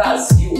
Brasil.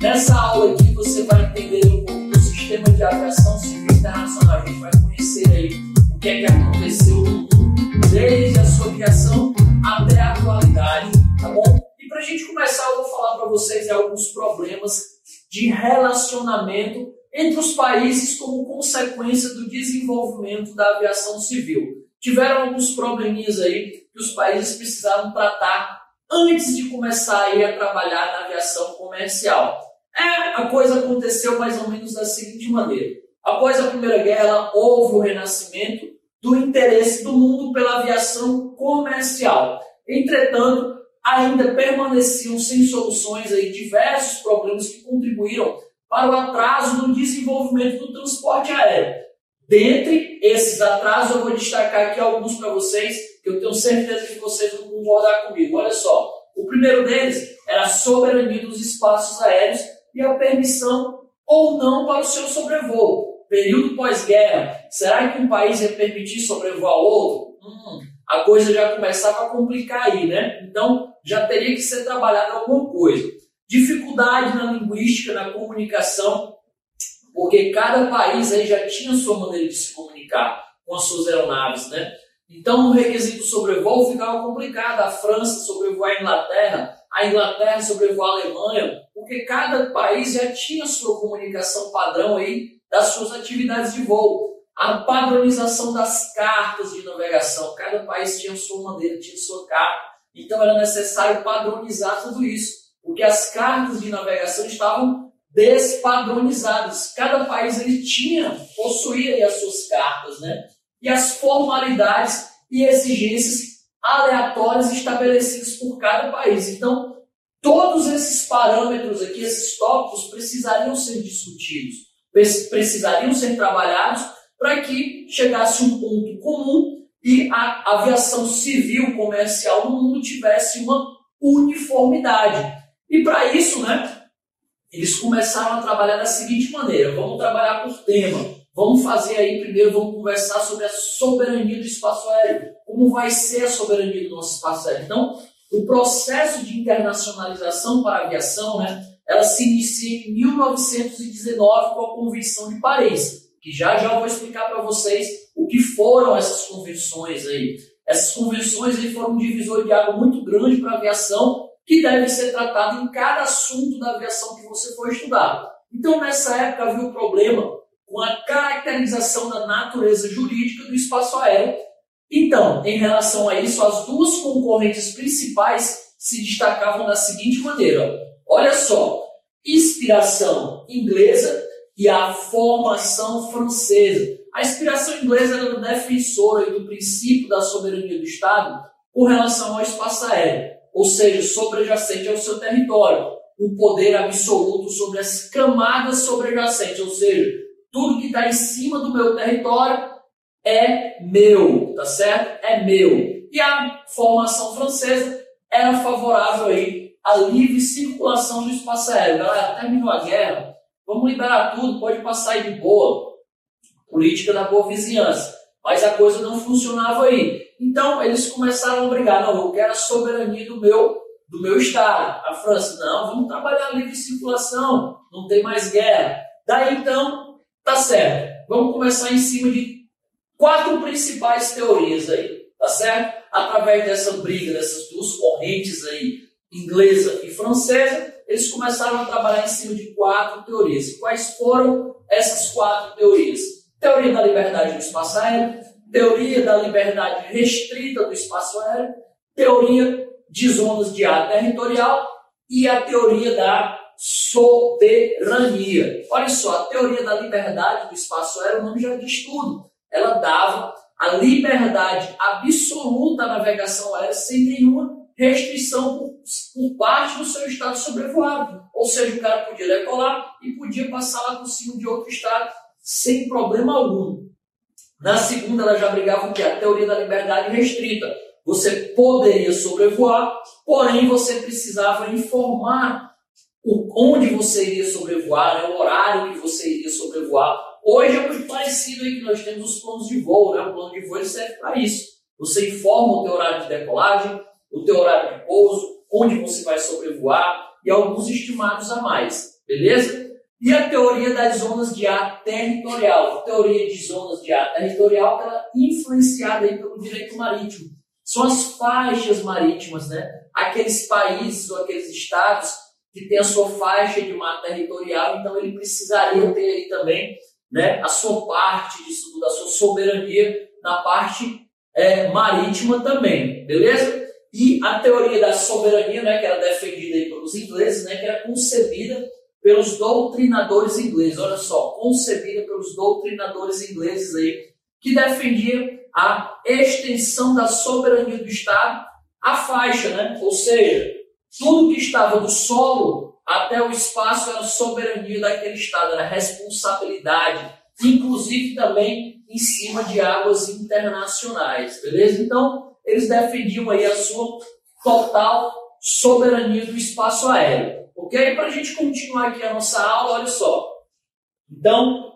Nessa aula aqui você vai entender um pouco do sistema de aviação civil internacional. A gente vai conhecer aí o que é que aconteceu no mundo, desde a sua criação até a atualidade, tá bom? E para a gente começar, eu vou falar para vocês alguns problemas de relacionamento entre os países como consequência do desenvolvimento da aviação civil. Tiveram alguns probleminhas aí que os países precisaram tratar antes de começar aí a trabalhar na aviação comercial. É, a coisa aconteceu mais ou menos da seguinte maneira. Após a Primeira Guerra, houve o renascimento do interesse do mundo pela aviação comercial. Entretanto, ainda permaneciam sem soluções aí diversos problemas que contribuíram para o atraso no desenvolvimento do transporte aéreo. Dentre esses atrasos, eu vou destacar aqui alguns para vocês, que eu tenho certeza que vocês vão concordar comigo. Olha só, o primeiro deles era a soberania dos espaços aéreos e a permissão ou não para o seu sobrevoo. Período pós-guerra, será que um país ia permitir sobrevoar outro? Hum, a coisa já começava a complicar aí, né? Então já teria que ser trabalhada alguma coisa. Dificuldade na linguística, na comunicação, porque cada país aí já tinha sua maneira de se comunicar com as suas aeronaves, né? Então o requisito sobrevoo ficava complicado. A França sobrevoar a Inglaterra, a Inglaterra sobrevoar a Alemanha, porque cada país já tinha sua comunicação padrão aí das suas atividades de voo. A padronização das cartas de navegação, cada país tinha sua maneira, tinha sua carta. Então era necessário padronizar tudo isso, porque as cartas de navegação estavam despadronizadas. Cada país ele tinha, possuía as suas cartas, né? E as formalidades e exigências aleatórias estabelecidas por cada país. Então, todos esses parâmetros aqui, esses tópicos, precisariam ser discutidos, precisariam ser trabalhados para que chegasse um ponto comum e a aviação civil comercial no mundo tivesse uma uniformidade. E para isso, né, eles começaram a trabalhar da seguinte maneira: vamos trabalhar por tema. Vamos fazer aí primeiro, vamos conversar sobre a soberania do espaço aéreo. Como vai ser a soberania do nosso espaço aéreo? Então, o processo de internacionalização para a aviação, né, ela se inicia em 1919 com a Convenção de Paris, que já já vou explicar para vocês o que foram essas convenções aí. Essas convenções aí foram um divisor de água muito grande para a aviação que deve ser tratado em cada assunto da aviação que você for estudar. Então, nessa época, havia um problema com a caracterização da natureza jurídica do espaço aéreo. Então, em relação a isso, as duas concorrentes principais se destacavam da seguinte maneira: olha só, inspiração inglesa e a formação francesa. A inspiração inglesa era defensora do princípio da soberania do Estado com relação ao espaço aéreo ou seja, sobrejacente ao seu território, o poder absoluto sobre as camadas sobrejacentes, ou seja, tudo que está em cima do meu território é meu, tá certo? É meu. E a formação francesa era favorável aí à livre circulação do espaço aéreo. Galera, terminou a guerra, vamos liberar tudo, pode passar aí de boa. Política da boa vizinhança. Mas a coisa não funcionava aí. Então eles começaram a brigar, não, eu quero a soberania do meu, do meu Estado. A França, não, vamos trabalhar livre circulação, não tem mais guerra. Daí então, tá certo. Vamos começar em cima de quatro principais teorias aí, tá certo? Através dessa briga, dessas duas correntes aí, inglesa e francesa, eles começaram a trabalhar em cima de quatro teorias. Quais foram essas quatro teorias? Teoria da liberdade do espaço aéreo, teoria da liberdade restrita do espaço aéreo, teoria de zonas de ar territorial e a teoria da soberania. Olha só, a teoria da liberdade do espaço aéreo, o nome já diz tudo. Ela dava a liberdade absoluta à navegação aérea sem nenhuma restrição por, por parte do seu estado sobrevoado. Ou seja, o cara podia decolar e podia passar lá por cima de outro estado sem problema algum. Na segunda, ela já brigava com a teoria da liberdade restrita. Você poderia sobrevoar, porém você precisava informar onde você iria sobrevoar, né, o horário que você iria sobrevoar. Hoje é muito parecido aí que nós temos os planos de voo, né? O plano de voo serve para isso. Você informa o teu horário de decolagem, o teu horário de pouso, onde você vai sobrevoar, e alguns estimados a mais, beleza? E a teoria das zonas de ar territorial. A teoria de zonas de ar territorial ela é influenciada aí pelo direito marítimo. São as faixas marítimas, né? Aqueles países ou aqueles estados que têm a sua faixa de mar territorial, então ele precisaria ter aí também né, a sua parte disso, da sua soberania na parte é, marítima também, beleza? E a teoria da soberania, né, que era defendida aí pelos ingleses, né, que era concebida pelos doutrinadores ingleses. Olha só, concebida pelos doutrinadores ingleses aí, que defendia a extensão da soberania do Estado à faixa, né? Ou seja, tudo que estava do solo até o espaço era soberania daquele Estado, era responsabilidade, inclusive também em cima de águas internacionais, beleza? Então, eles defendiam aí a sua total soberania do espaço aéreo. Ok? Para a gente continuar aqui a nossa aula, olha só. Então,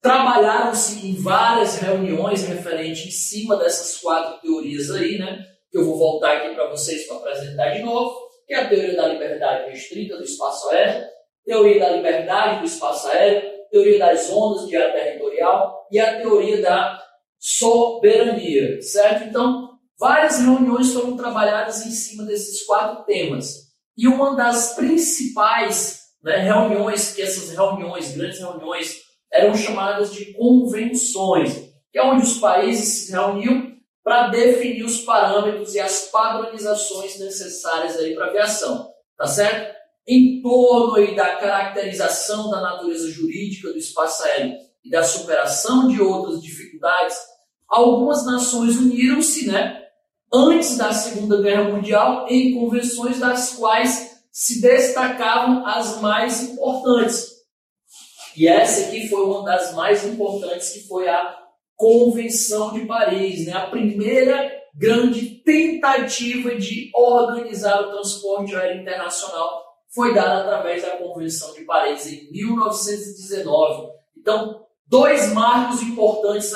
trabalharam-se em várias reuniões referentes em cima dessas quatro teorias aí, né? Que eu vou voltar aqui para vocês para apresentar de novo, que é a teoria da liberdade restrita do espaço aéreo, teoria da liberdade do espaço aéreo, teoria das ondas de ar territorial e a teoria da soberania, certo? Então, várias reuniões foram trabalhadas em cima desses quatro temas. E uma das principais né, reuniões, que essas reuniões, grandes reuniões, eram chamadas de convenções, que é onde os países se reuniam para definir os parâmetros e as padronizações necessárias para a aviação, tá certo? Em torno aí da caracterização da natureza jurídica do espaço aéreo e da superação de outras dificuldades, algumas nações uniram-se, né, antes da Segunda Guerra Mundial em convenções das quais se destacavam as mais importantes. E essa aqui foi uma das mais importantes, que foi a Convenção de Paris, né? a primeira grande tentativa de organizar o transporte aéreo internacional foi dada através da Convenção de Paris em 1919. Então, dois marcos importantes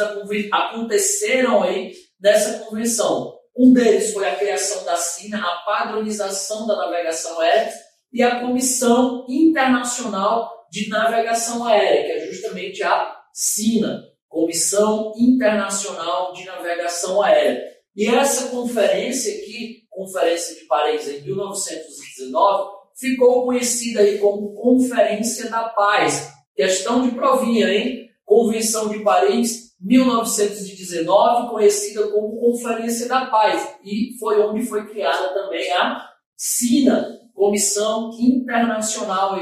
aconteceram aí nessa convenção. Um deles foi a criação da SINA, a padronização da navegação aérea, e a Comissão Internacional de Navegação Aérea, que é justamente a SINA, Comissão Internacional de Navegação Aérea. E essa conferência aqui, Conferência de Paris em 1919, ficou conhecida aí como Conferência da Paz. Questão de provinha, hein? Convenção de Paris 1919, conhecida como Conferência da Paz, e foi onde foi criada também a SINA, Comissão Internacional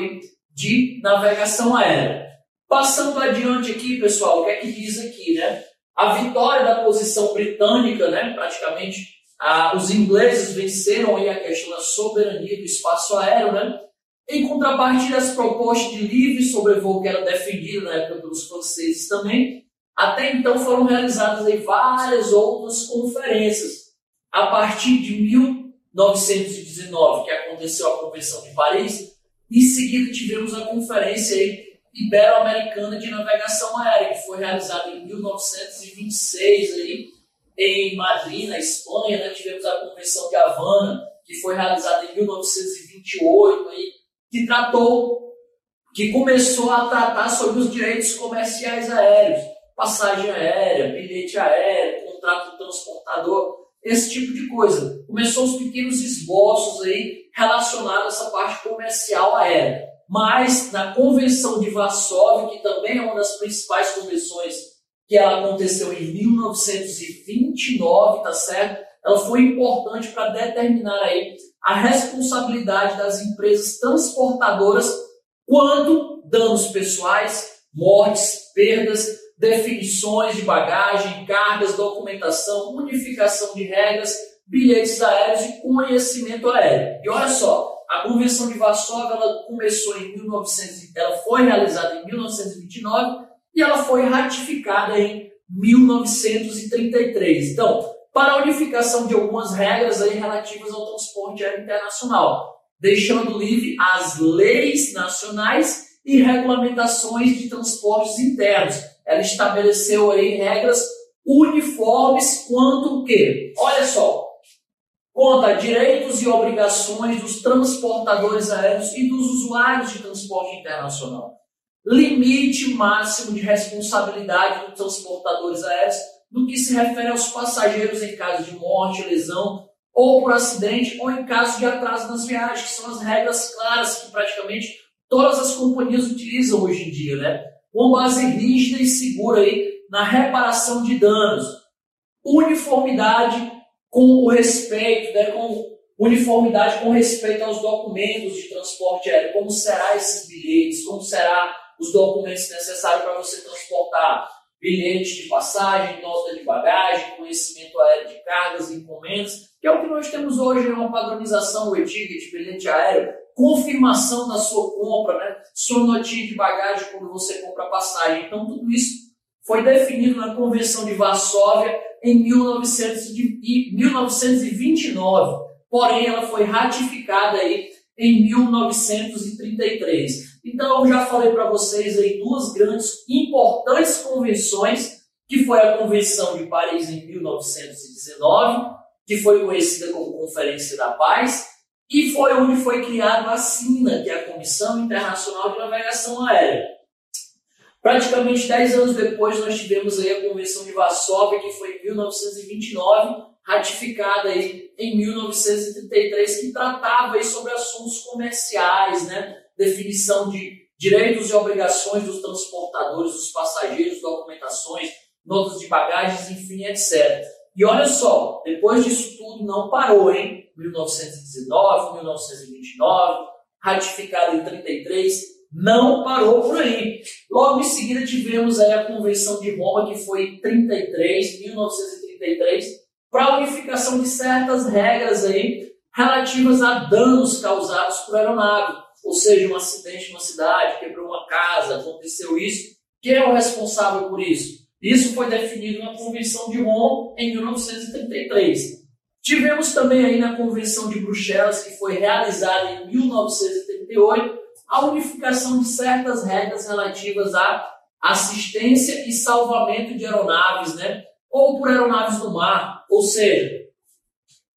de Navegação Aérea. Passando adiante aqui, pessoal, o que é que diz aqui, né? A vitória da posição britânica, né? Praticamente, os ingleses venceram aí a questão da soberania do espaço aéreo, né? Em contrapartida, as propostas de livre sobrevoo que eram defendidas na época pelos franceses também, até então foram realizadas aí várias outras conferências. A partir de 1919, que aconteceu a Convenção de Paris, em seguida tivemos a Conferência Ibero-Americana de Navegação Aérea, que foi realizada em 1926 aí, em Madrid, na Espanha. Né? Tivemos a Convenção de Havana, que foi realizada em 1928, aí, que tratou, que começou a tratar sobre os direitos comerciais aéreos passagem aérea, bilhete aéreo, contrato do transportador, esse tipo de coisa. Começou os pequenos esboços aí relacionados a essa parte comercial aérea. Mas na Convenção de Varsóvia, que também é uma das principais convenções que ela aconteceu em 1929, tá certo? Ela foi importante para determinar aí a responsabilidade das empresas transportadoras quando danos pessoais, mortes, perdas definições de bagagem, cargas, documentação, unificação de regras, bilhetes aéreos e conhecimento aéreo. E olha só, a Convenção de Varsóvia ela começou em 1900, ela foi realizada em 1929 e ela foi ratificada em 1933. Então, para a unificação de algumas regras aí relativas ao transporte aéreo internacional, deixando livre as leis nacionais e regulamentações de transportes internos, ela estabeleceu aí regras uniformes quanto o quê? Olha só, conta direitos e obrigações dos transportadores aéreos e dos usuários de transporte internacional. Limite máximo de responsabilidade dos transportadores aéreos no que se refere aos passageiros em caso de morte, lesão ou por acidente ou em caso de atraso nas viagens, que são as regras claras que praticamente todas as companhias utilizam hoje em dia, né? Com base rígida e segura aí na reparação de danos. Uniformidade com o respeito, né, com uniformidade com respeito aos documentos de transporte aéreo, como será esses bilhetes, como será os documentos necessários para você transportar bilhete de passagem, nota de bagagem, conhecimento aéreo de cargas e encomendas, que é o que nós temos hoje, é uma padronização, o e-ticket, bilhete aéreo, confirmação da sua compra, né? sua notinha de bagagem quando você compra passagem. Então, tudo isso foi definido na Convenção de Varsóvia em 1929, porém ela foi ratificada aí em 1933. Então eu já falei para vocês aí duas grandes importantes convenções, que foi a Convenção de Paris em 1919, que foi conhecida como Conferência da Paz, e foi onde foi criado a SINA, que é a Comissão Internacional de Navegação Aérea. Praticamente 10 anos depois, nós tivemos aí a Convenção de Varsóvia, que foi em 1929, ratificada aí em 1933, que tratava aí sobre assuntos comerciais, né? definição de direitos e obrigações dos transportadores, dos passageiros, documentações, notas de bagagens, enfim, etc. E olha só, depois disso tudo não parou, hein? 1919, 1929, ratificado em 33, não parou por aí. Logo em seguida tivemos a Convenção de Roma, que foi em 33, 1933, para a unificação de certas regras aí relativas a danos causados por aeronave. Ou seja, um acidente numa cidade, quebrou uma casa, aconteceu isso. Quem é o responsável por isso? Isso foi definido na Convenção de Roma em 1933. Tivemos também aí na Convenção de Bruxelas, que foi realizada em 1938, a unificação de certas regras relativas à assistência e salvamento de aeronaves, né? Ou por aeronaves do mar, ou seja,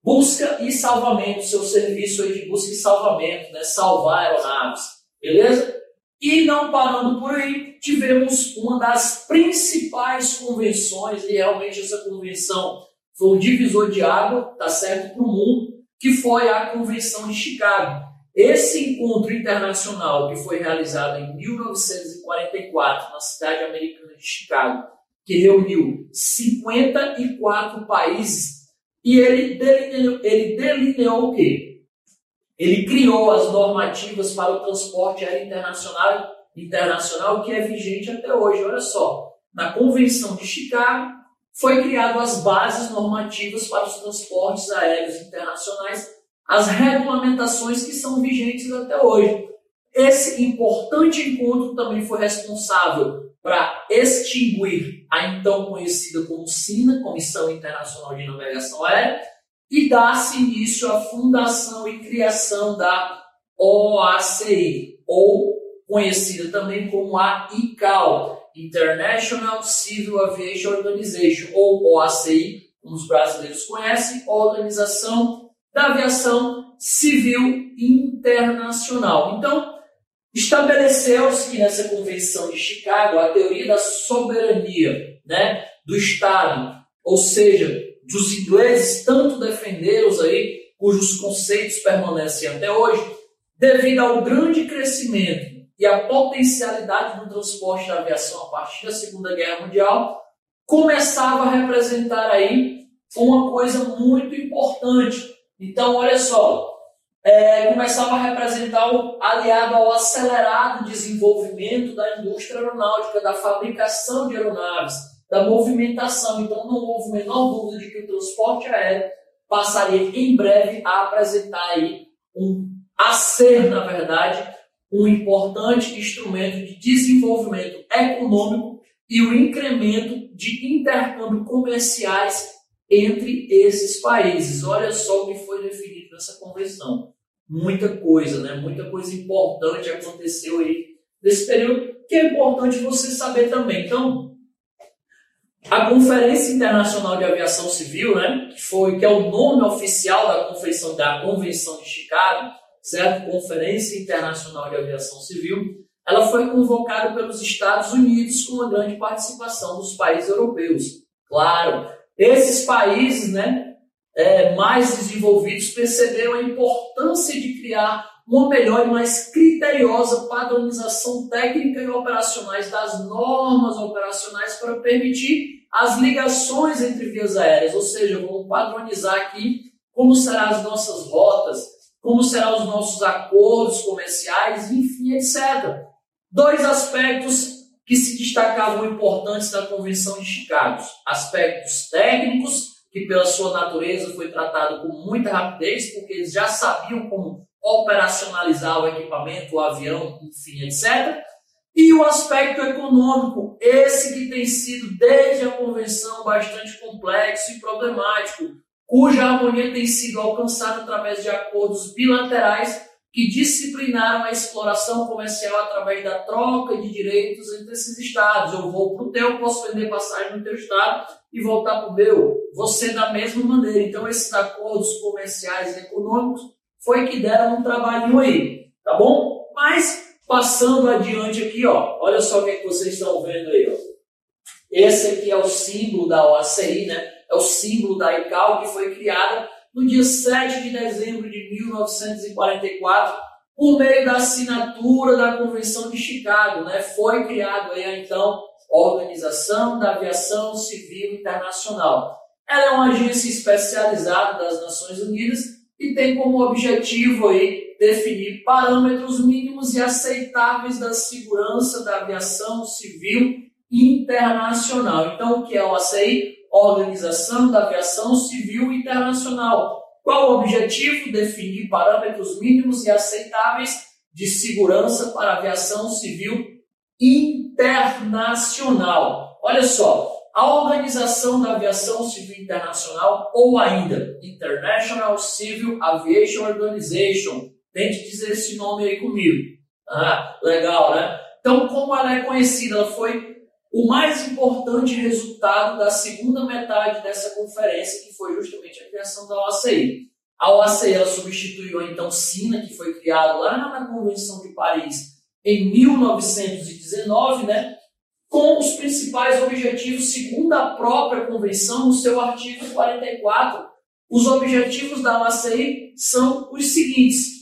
busca e salvamento, seu serviço aí de busca e salvamento, né? Salvar aeronaves, beleza? E não parando por aí, tivemos uma das principais convenções, e realmente essa convenção foi um divisor de água, tá certo, para o mundo, que foi a Convenção de Chicago. Esse encontro internacional que foi realizado em 1944 na cidade americana de Chicago, que reuniu 54 países, e ele delineou, ele delineou o quê? Ele criou as normativas para o transporte aéreo internacional, internacional que é vigente até hoje. Olha só, na Convenção de Chicago foi criado as bases normativas para os transportes aéreos internacionais as regulamentações que são vigentes até hoje. Esse importante encontro também foi responsável para extinguir a então conhecida como SINA, Comissão Internacional de Navegação Aérea, e dar-se início à fundação e criação da OACI, ou conhecida também como a ICAO, International Civil Aviation Organization, ou OACI, como os brasileiros conhecem, Organização da aviação civil internacional. Então, estabeleceu-se que nessa convenção de Chicago a teoria da soberania né, do Estado, ou seja, dos ingleses tanto defenderam aí, cujos conceitos permanecem até hoje, devido ao grande crescimento e à potencialidade do transporte da aviação a partir da Segunda Guerra Mundial, começava a representar aí uma coisa muito importante, então, olha só, é, começava a representar, o, aliado ao acelerado desenvolvimento da indústria aeronáutica, da fabricação de aeronaves, da movimentação. Então, não houve menor dúvida de que o transporte aéreo passaria em breve a apresentar aí um, a ser, na verdade, um importante instrumento de desenvolvimento econômico e o incremento de intercâmbio comerciais entre esses países. Olha só o que foi definido nessa convenção. Muita coisa, né? Muita coisa importante aconteceu aí nesse período, que é importante você saber também. Então, A Conferência Internacional de Aviação Civil, né, que foi que é o nome oficial da Convenção da Convenção de Chicago, certo? Conferência Internacional de Aviação Civil, ela foi convocada pelos Estados Unidos com uma grande participação dos países europeus. Claro, esses países, né, é, mais desenvolvidos perceberam a importância de criar uma melhor e mais criteriosa padronização técnica e operacionais das normas operacionais para permitir as ligações entre vias aéreas, ou seja, vamos padronizar aqui como serão as nossas rotas, como serão os nossos acordos comerciais, enfim, etc. Dois aspectos que se destacavam importantes na Convenção de Chicago: aspectos técnicos, que pela sua natureza foi tratado com muita rapidez, porque eles já sabiam como operacionalizar o equipamento, o avião, enfim, etc. E o aspecto econômico, esse que tem sido desde a convenção bastante complexo e problemático, cuja harmonia tem sido alcançada através de acordos bilaterais que disciplinaram a exploração comercial através da troca de direitos entre esses estados. Eu vou para o teu, posso vender passagem no teu estado e voltar para o meu. Você da mesma maneira. Então, esses acordos comerciais e econômicos foi que deram um trabalhinho aí, tá bom? Mas, passando adiante aqui, ó, olha só o que, é que vocês estão vendo aí, ó. Esse aqui é o símbolo da OACI, né? É o símbolo da ICAO que foi criada no dia 7 de dezembro de 1944, por meio da assinatura da Convenção de Chicago, né, foi criado aí então a Organização da Aviação Civil Internacional. Ela é uma agência especializada das Nações Unidas e tem como objetivo aí definir parâmetros mínimos e aceitáveis da segurança da aviação civil internacional. Então, o que é o ACI? Organização da Aviação Civil Internacional. Qual o objetivo? Definir parâmetros mínimos e aceitáveis de segurança para a aviação civil internacional. Olha só, a Organização da Aviação Civil Internacional, ou ainda International Civil Aviation Organization, tente dizer esse nome aí comigo. Ah, legal, né? Então, como ela é conhecida, ela foi o mais importante resultado da segunda metade dessa conferência, que foi justamente a criação da OACI. A OACI ela substituiu então SINA, que foi criada lá na Convenção de Paris em 1919, né, com os principais objetivos, segundo a própria convenção, no seu artigo 44. Os objetivos da OACI são os seguintes: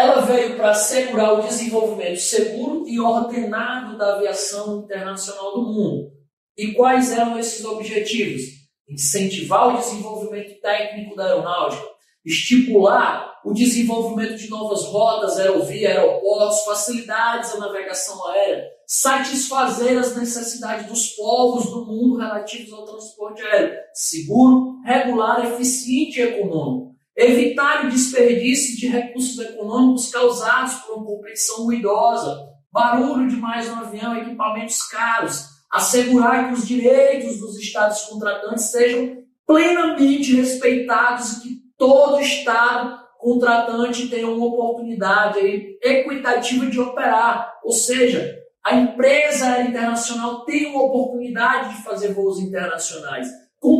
ela veio para assegurar o desenvolvimento seguro e ordenado da aviação internacional do mundo. E quais eram esses objetivos? Incentivar o desenvolvimento técnico da aeronáutica, estipular o desenvolvimento de novas rotas, aerovia, aeroportos, facilidades à navegação aérea, satisfazer as necessidades dos povos do mundo relativos ao transporte aéreo, seguro, regular, eficiente e econômico evitar o desperdício de recursos econômicos causados por uma competição ruidosa, barulho demais no avião, equipamentos caros, assegurar que os direitos dos estados contratantes sejam plenamente respeitados e que todo estado contratante tenha uma oportunidade aí, equitativa de operar, ou seja, a empresa internacional tem uma oportunidade de fazer voos internacionais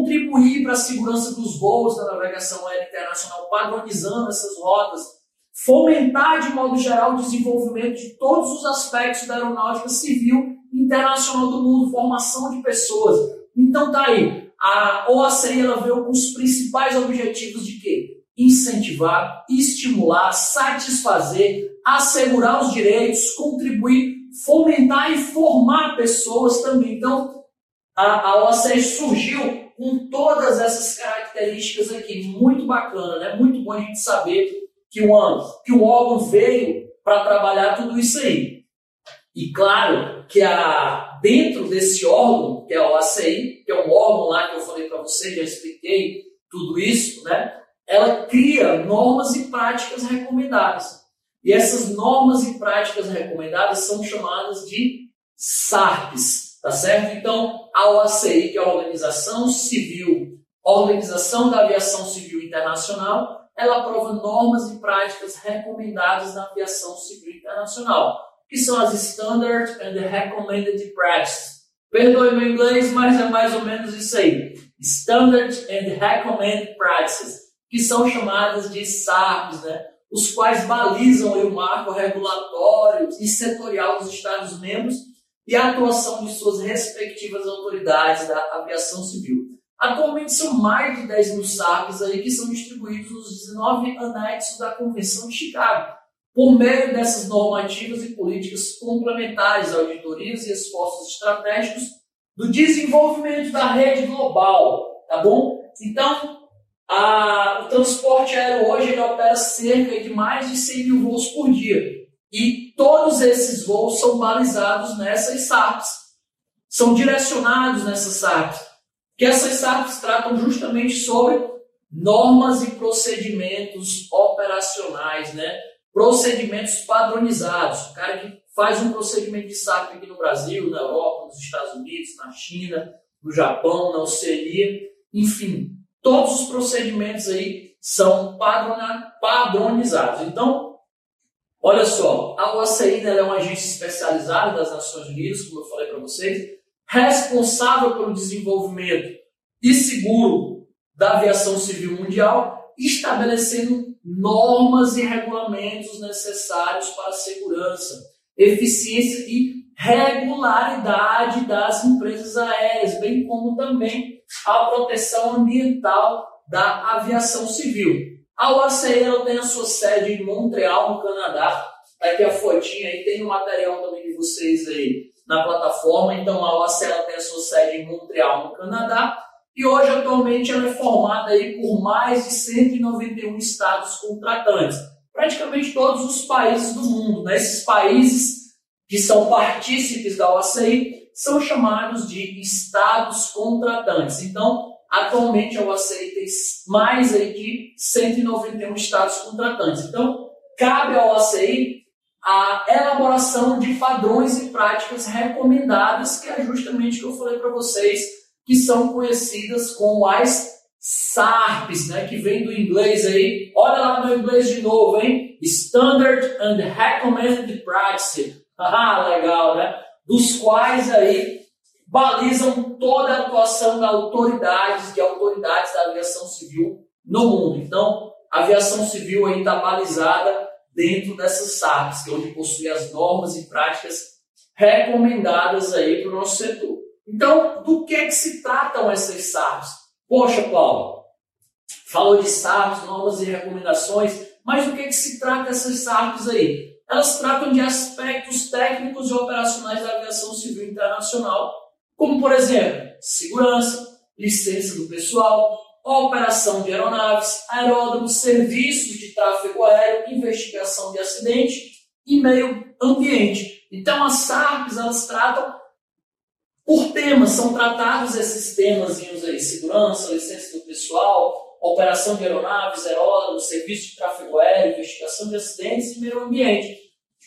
contribuir para a segurança dos voos da navegação aérea internacional, padronizando essas rotas, fomentar de modo geral o desenvolvimento de todos os aspectos da aeronáutica civil internacional do mundo, formação de pessoas. Então tá aí, a OACI ela veio com os principais objetivos de quê? Incentivar, estimular, satisfazer, assegurar os direitos, contribuir, fomentar e formar pessoas também. Então, a, a OACI surgiu com todas essas características aqui. Muito bacana, né? Muito bom a gente saber que o, que o órgão veio para trabalhar tudo isso aí. E claro que a, dentro desse órgão, que é o ACI, que é um órgão lá que eu falei para você, já expliquei tudo isso, né? Ela cria normas e práticas recomendadas. E essas normas e práticas recomendadas são chamadas de SARPs, Tá certo? Então, a OACI, que é a Organização Civil, Organização da Aviação Civil Internacional, ela aprova normas e práticas recomendadas na aviação civil internacional, que são as Standard and Recommended Practices. Perdoe meu inglês, mas é mais ou menos isso aí. Standard and Recommended Practices, que são chamadas de SARPs, né? os quais balizam o marco regulatório e setorial dos Estados-membros e a atuação de suas respectivas autoridades da aviação civil. Atualmente são mais de 10 mil SAPs aí que são distribuídos nos 19 anexos da Convenção de Chicago, por meio dessas normativas e políticas complementares, auditorias e esforços estratégicos do desenvolvimento da rede global, tá bom? Então, a, o transporte aéreo hoje opera cerca de mais de 100 mil voos por dia. E todos esses voos são balizados nessas SAPs, são direcionados nessas SAPs que essas SAPs tratam justamente sobre normas e procedimentos operacionais, né? Procedimentos padronizados. O cara que faz um procedimento de SAP aqui no Brasil, na Europa, nos Estados Unidos, na China, no Japão, na Oceania, enfim, todos os procedimentos aí são padronizados. Então, olha só, a OACI é uma agência especializada das Nações Unidas, como eu falei para vocês, responsável pelo desenvolvimento e seguro da aviação civil mundial, estabelecendo normas e regulamentos necessários para a segurança, eficiência e regularidade das empresas aéreas, bem como também a proteção ambiental da aviação civil. A OACE tem a sua sede em Montreal, no Canadá. Tá aqui a fotinha aí, tem o material também de vocês aí na plataforma. Então a OACE tem a sua sede em Montreal, no Canadá, e hoje atualmente ela é formada aí por mais de 191 estados contratantes, praticamente todos os países do mundo. Né? Esses países que são partícipes da OACI são chamados de estados contratantes. Então, atualmente a OACI tem mais aí de 191 estados contratantes. Então, cabe à OACI a elaboração de padrões e práticas recomendadas, que é justamente o que eu falei para vocês, que são conhecidas como as SARPs, né, que vem do inglês aí. Olha lá no inglês de novo, hein? Standard and Recommended Practice. Ah, legal, né? Dos quais aí balizam toda a atuação das autoridades, de autoridades da aviação civil no mundo. Então, a aviação civil aí está balizada dentro dessas SAPs, que é onde possui as normas e práticas recomendadas aí para o nosso setor. Então, do que é que se tratam essas SAPs? Poxa, Paulo, falou de SAPs, normas e recomendações, mas do que é que se trata essas SAPs aí? Elas tratam de aspectos técnicos e operacionais da aviação civil internacional, como, por exemplo, segurança, licença do pessoal, operação de aeronaves, aeródromos, serviços de tráfego aéreo, investigação de acidente e meio ambiente. Então, as SARPs, elas tratam por temas, são tratados esses temas aí, segurança, licença do pessoal, operação de aeronaves, aeródromos, serviço de tráfego aéreo, investigação de acidentes e meio ambiente.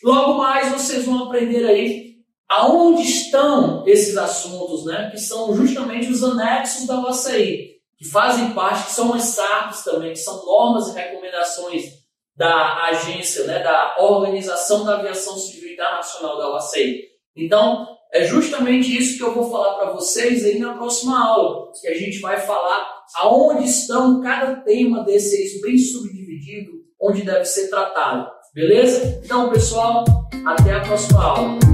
Logo mais, vocês vão aprender aí aonde estão esses assuntos, né, que são justamente os anexos da OACI que fazem parte, que são as SARPs também, que são normas e recomendações da agência, né, da Organização da Aviação Civil Internacional da OACI. Então, é justamente isso que eu vou falar para vocês aí na próxima aula, que a gente vai falar aonde estão cada tema desse bem subdividido, onde deve ser tratado. Beleza? Então, pessoal, até a próxima aula.